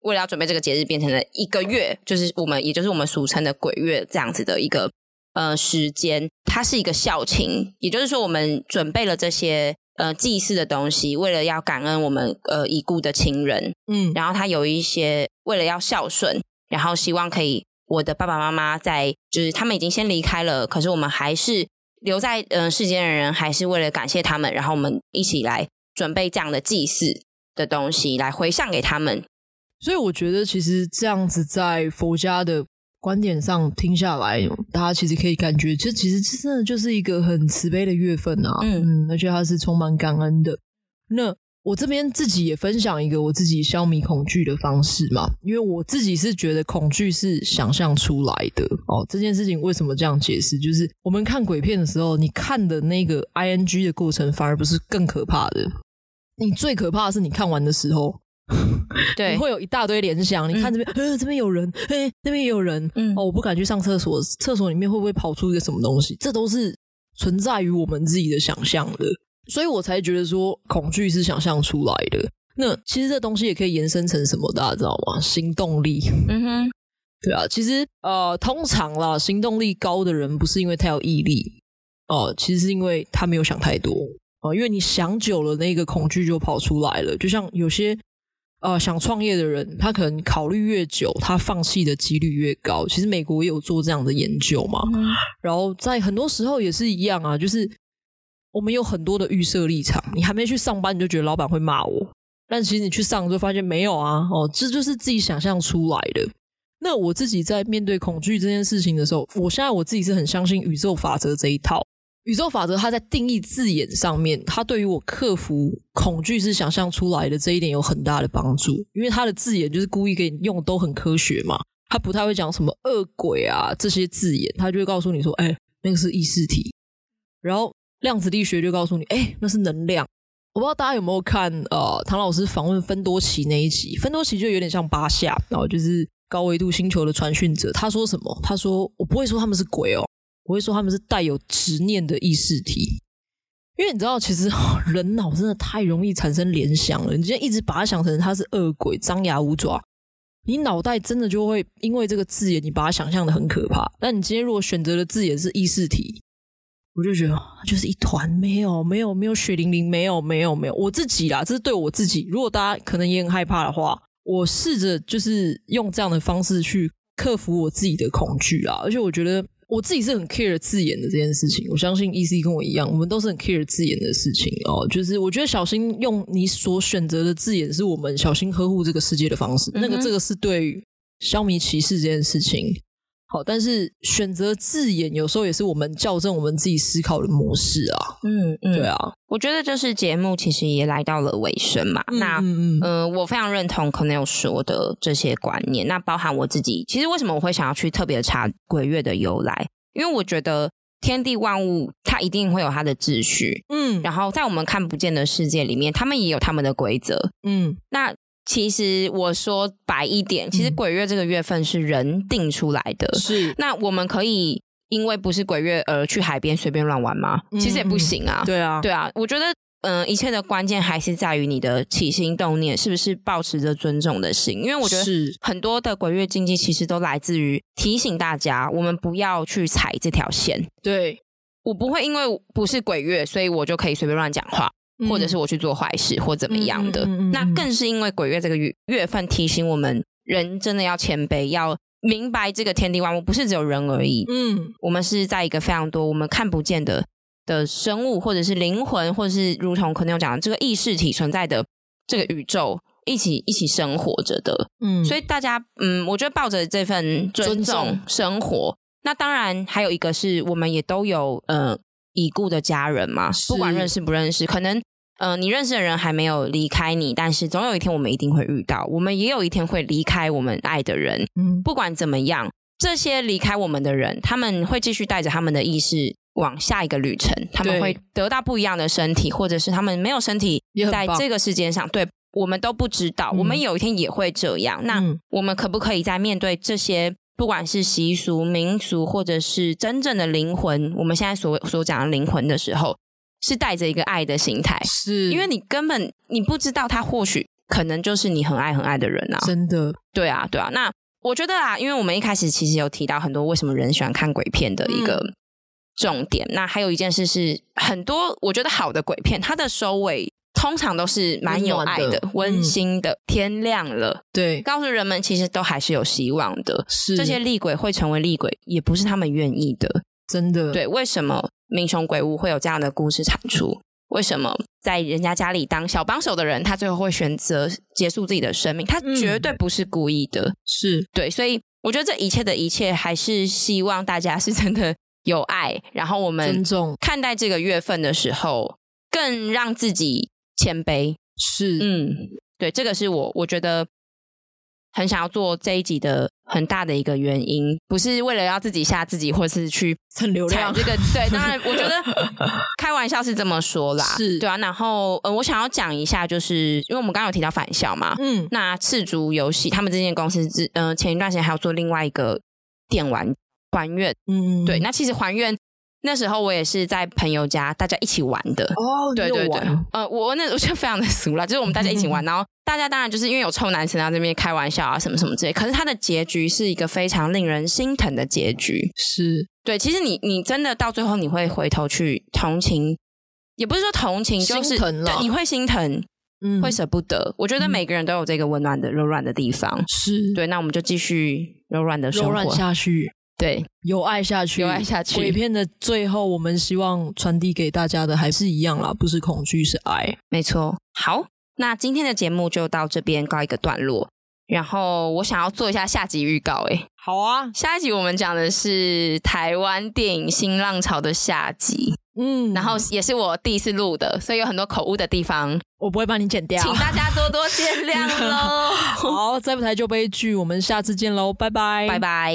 为了要准备这个节日，变成了一个月，就是我们也就是我们俗称的鬼月这样子的一个。呃，时间它是一个孝亲，也就是说，我们准备了这些呃祭祀的东西，为了要感恩我们呃已故的亲人，嗯，然后他有一些为了要孝顺，然后希望可以我的爸爸妈妈在，就是他们已经先离开了，可是我们还是留在呃世间的人，还是为了感谢他们，然后我们一起来准备这样的祭祀的东西来回向给他们。所以我觉得，其实这样子在佛家的。观点上听下来，大家其实可以感觉，这其实真的就是一个很慈悲的月份啊，嗯，嗯，而且它是充满感恩的。那我这边自己也分享一个我自己消弭恐惧的方式嘛，因为我自己是觉得恐惧是想象出来的哦。这件事情为什么这样解释？就是我们看鬼片的时候，你看的那个 ing 的过程反而不是更可怕的，你最可怕的是你看完的时候。<laughs> 对，你会有一大堆联想。你看这边，嗯、呃，这边有人，哎，那边也有人。嗯，哦，我不敢去上厕所，厕所里面会不会跑出一个什么东西？这都是存在于我们自己的想象的，所以我才觉得说恐惧是想象出来的。那其实这东西也可以延伸成什么？大家知道吗？行动力。嗯哼，对啊，其实呃，通常啦，行动力高的人不是因为他有毅力哦、呃，其实是因为他没有想太多哦、呃，因为你想久了，那个恐惧就跑出来了，就像有些。呃，想创业的人，他可能考虑越久，他放弃的几率越高。其实美国也有做这样的研究嘛。嗯、<laughs> 然后在很多时候也是一样啊，就是我们有很多的预设立场。你还没去上班，你就觉得老板会骂我，但其实你去上就发现没有啊。哦，这就是自己想象出来的。那我自己在面对恐惧这件事情的时候，我现在我自己是很相信宇宙法则这一套。宇宙法则，它在定义字眼上面，它对于我克服恐惧是想象出来的这一点有很大的帮助。因为它的字眼就是故意给你用，都很科学嘛。它不太会讲什么恶鬼啊这些字眼，它就会告诉你说：“哎，那个是意识体。”然后量子力学就告诉你：“哎，那是能量。”我不知道大家有没有看呃唐老师访问芬多奇那一集，芬多奇就有点像巴夏，然后就是高维度星球的传讯者。他说什么？他说：“我不会说他们是鬼哦。”我会说他们是带有执念的意识体，因为你知道，其实 <laughs> 人脑真的太容易产生联想了。你今天一直把它想成它是恶鬼、张牙舞爪，你脑袋真的就会因为这个字眼，你把它想象的很可怕。但你今天如果选择的字眼是意识体，我就觉得就是一团没有、没有、没有血淋淋，没有、没有、没有。我自己啦，这是对我自己。如果大家可能也很害怕的话，我试着就是用这样的方式去克服我自己的恐惧啊，而且我觉得。我自己是很 care 字眼的这件事情，我相信 EC 跟我一样，我们都是很 care 字眼的事情哦。就是我觉得小心用你所选择的字眼，是我们小心呵护这个世界的方式。嗯、那个这个是对消弭歧视这件事情。好，但是选择字眼有时候也是我们校正我们自己思考的模式啊。嗯嗯，对啊，我觉得就是节目其实也来到了尾声嘛。嗯、那嗯嗯、呃，我非常认同 Kennel 说的这些观念。那包含我自己，其实为什么我会想要去特别查鬼月的由来？因为我觉得天地万物它一定会有它的秩序。嗯，然后在我们看不见的世界里面，他们也有他们的规则。嗯，那。其实我说白一点，其实鬼月这个月份是人定出来的。是，那我们可以因为不是鬼月而去海边随便乱玩吗？其实也不行啊。对啊，对啊。我觉得，嗯、呃，一切的关键还是在于你的起心动念是不是保持着尊重的心。因为我觉得很多的鬼月禁忌其实都来自于提醒大家，我们不要去踩这条线。对，我不会因为不是鬼月，所以我就可以随便乱讲话。或者是我去做坏事或怎么样的，嗯、那更是因为鬼月这个月月份提醒我们，人真的要谦卑，要明白这个天地万物不是只有人而已。嗯，我们是在一个非常多我们看不见的的生物，或者是灵魂，或者是如同 Kennel 讲的这个意识体存在的这个宇宙，一起一起生活着的。嗯，所以大家嗯，我觉得抱着这份尊重生活。那当然还有一个是我们也都有呃已故的家人嘛，不管认识不认识，可能呃你认识的人还没有离开你，但是总有一天我们一定会遇到，我们也有一天会离开我们爱的人。嗯，不管怎么样。这些离开我们的人，他们会继续带着他们的意识往下一个旅程。他们会得到不一样的身体，或者是他们没有身体，在这个世界上，对，我们都不知道。嗯、我们有一天也会这样。那我们可不可以在面对这些，不管是习俗、民俗，或者是真正的灵魂，我们现在所所讲的灵魂的时候，是带着一个爱的心态？是，因为你根本你不知道，他或许可能就是你很爱很爱的人啊！真的，对啊，对啊，那。我觉得啊，因为我们一开始其实有提到很多为什么人喜欢看鬼片的一个重点。嗯、那还有一件事是，很多我觉得好的鬼片，它的收尾通常都是蛮有爱的、温、嗯、馨的。天亮了，对，告诉人们其实都还是有希望的。是这些厉鬼会成为厉鬼，也不是他们愿意的。真的，对，为什么民雄鬼屋会有这样的故事产出？为什么在人家家里当小帮手的人，他最后会选择结束自己的生命？他绝对不是故意的，嗯、是对。所以我觉得这一切的一切，还是希望大家是真的有爱，然后我们尊重看待这个月份的时候，更让自己谦卑。是，嗯，对，这个是我我觉得。很想要做这一集的很大的一个原因，不是为了要自己吓自己，或是去蹭流量。这个 <laughs> 对，当然我觉得开玩笑是这么说啦，是对啊。然后呃，我想要讲一下，就是因为我们刚刚有提到返校嘛，嗯，那赤足游戏他们这间公司之呃前一段时间还有做另外一个电玩还愿，嗯，对，那其实还愿。那时候我也是在朋友家，大家一起玩的哦。对对对，呃，我那我就非常的俗了，就是我们大家一起玩，<laughs> 然后大家当然就是因为有臭男生啊，这边开玩笑啊，什么什么之类。可是他的结局是一个非常令人心疼的结局，是对。其实你你真的到最后你会回头去同情，也不是说同情，就是你会心疼，嗯，会舍不得。我觉得每个人都有这个温暖的柔软的地方，是对。那我们就继续柔软的生活柔软下去。对，有爱下去，有爱下去。鬼片的最后，我们希望传递给大家的还是一样啦，不是恐惧，是爱。没错。好，那今天的节目就到这边告一个段落。然后我想要做一下下集预告，哎。好啊，下一集我们讲的是台湾电影新浪潮的下集。嗯，然后也是我第一次录的，所以有很多口误的地方，我不会帮你剪掉，请大家多多见谅喽。<laughs> 好，再不台就悲剧，我们下次见喽，拜拜，拜拜。